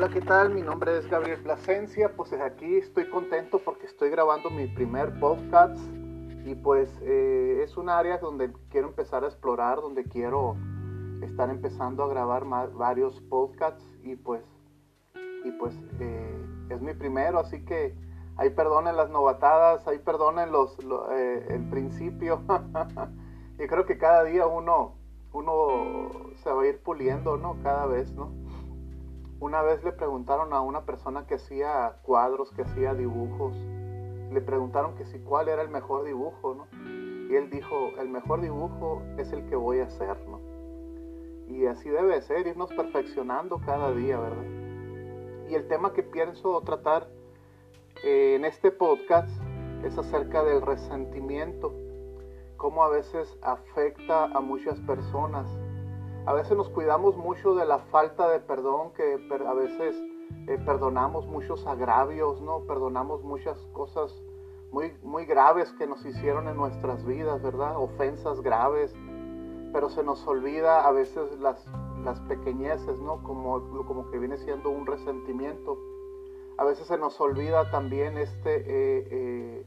¿qué tal? Mi nombre es Gabriel Plasencia, pues aquí estoy contento porque estoy grabando mi primer podcast y pues eh, es un área donde quiero empezar a explorar, donde quiero estar empezando a grabar varios podcasts y pues, y pues eh, es mi primero, así que ahí perdonen las novatadas, ahí perdonen los, eh, el principio. y creo que cada día uno, uno se va a ir puliendo, ¿no? Cada vez, ¿no? Una vez le preguntaron a una persona que hacía cuadros, que hacía dibujos, le preguntaron que si cuál era el mejor dibujo, ¿no? Y él dijo, el mejor dibujo es el que voy a hacer, ¿no? Y así debe ser, irnos perfeccionando cada día, ¿verdad? Y el tema que pienso tratar eh, en este podcast es acerca del resentimiento, cómo a veces afecta a muchas personas a veces nos cuidamos mucho de la falta de perdón, que a veces eh, perdonamos muchos agravios, ¿no? Perdonamos muchas cosas muy, muy graves que nos hicieron en nuestras vidas, ¿verdad? Ofensas graves, pero se nos olvida a veces las, las pequeñeces, ¿no? Como, como que viene siendo un resentimiento. A veces se nos olvida también este, eh,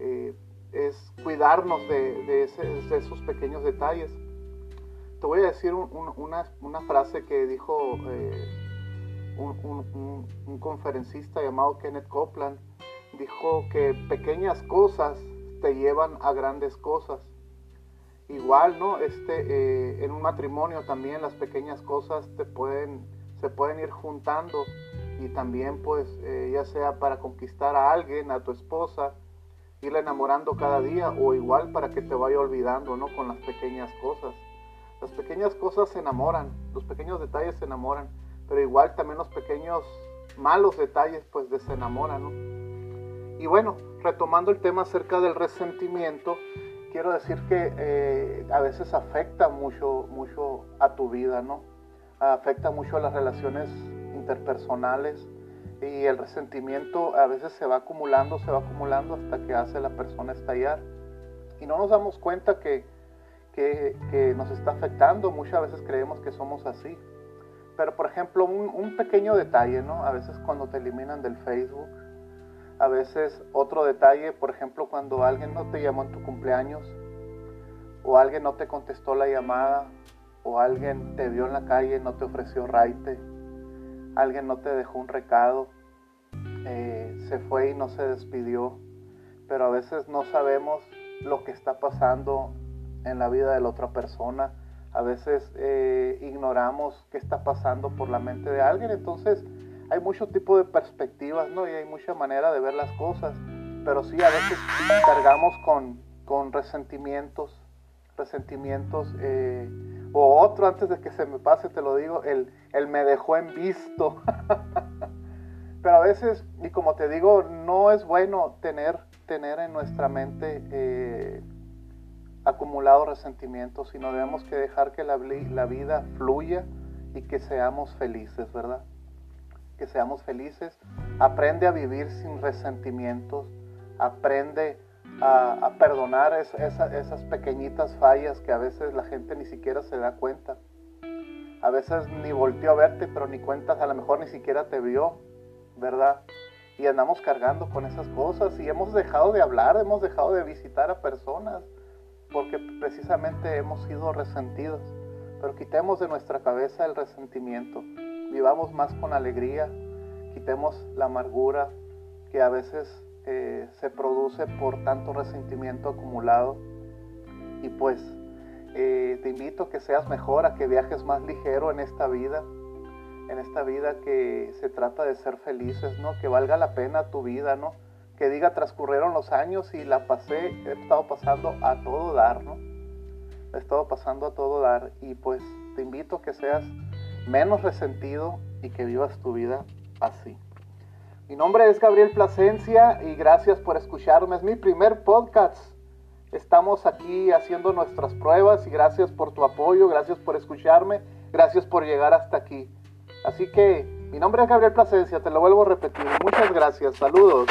eh, es cuidarnos de, de esos pequeños detalles te voy a decir una, frase que dijo eh, un, conferencista llamado Kenneth Copeland. Dijo que pequeñas cosas te llevan a grandes cosas. Igual, ¿no? Este, eh, en un matrimonio también las pequeñas cosas se pueden ir juntando y también pues eh, ya sea para conquistar a alguien, a tu esposa, irla enamorando cada día o igual para que te vaya olvidando, ¿no? Con las pequeñas cosas. Las pequeñas cosas se enamoran, los pequeños detalles se enamoran, pero igual también los pequeños malos detalles pues desenamoran, ¿no? Y bueno, retomando el tema acerca del resentimiento, quiero decir que eh, a veces afecta mucho, mucho a tu vida, ¿no? Afecta mucho a las relaciones interpersonales y el resentimiento a veces se va acumulando, se va acumulando hasta que hace la persona estallar. Y no nos damos cuenta que que, nos está afectando. Muchas veces creemos que somos así. Pero por ejemplo, un, pequeño detalle, ¿no? A veces cuando te eliminan del Facebook, a veces otro detalle, por ejemplo, cuando alguien no te llamó en tu cumpleaños, o alguien no te contestó la llamada, o alguien te vio en la calle, no te ofreció raite, alguien no te dejó un recado, eh, se fue y no se despidió, pero a veces no sabemos lo que está pasando en la vida de la otra persona. A veces eh, ignoramos qué está pasando por la mente de alguien. Entonces hay mucho tipo de perspectivas, ¿no? Y hay mucha manera de ver las cosas. Pero sí, a veces cargamos con, con resentimientos, resentimientos. Eh, o otro, antes de que se me pase, te lo digo, el, el me dejó en visto. Pero a veces, y como te digo, no es bueno tener, tener en nuestra mente eh, acumulado resentimiento, sino debemos que dejar que la, la vida fluya y que seamos felices, ¿verdad? Que seamos felices. Aprende a vivir sin resentimientos, aprende a, perdonar esas pequeñitas fallas que a veces la gente ni siquiera se da cuenta. A veces ni volteó a verte, pero ni cuentas, a lo mejor ni siquiera te vio, ¿verdad? Y andamos cargando con esas cosas y hemos dejado de hablar, hemos dejado de visitar a personas porque precisamente hemos sido resentidos. Pero quitemos de nuestra cabeza el resentimiento, vivamos más con alegría, quitemos la amargura que a veces eh, se produce por tanto resentimiento acumulado. Y pues eh, te invito a que seas mejor, a que viajes más ligero en esta vida, en esta vida que se trata de ser felices, ¿no? Que valga la pena tu vida, ¿no? Que diga transcurrieron los años y la pasé, he estado pasando a todo dar, ¿no? He estado pasando a todo dar y pues te invito a que seas menos resentido y que vivas tu vida así. Mi nombre es Gabriel Plasencia y gracias por escucharme. Es mi primer podcast. Estamos aquí haciendo nuestras pruebas y gracias por tu apoyo, gracias por escucharme, gracias por llegar hasta aquí. Así que mi nombre es Gabriel Plasencia, te lo vuelvo a repetir. Muchas gracias, saludos.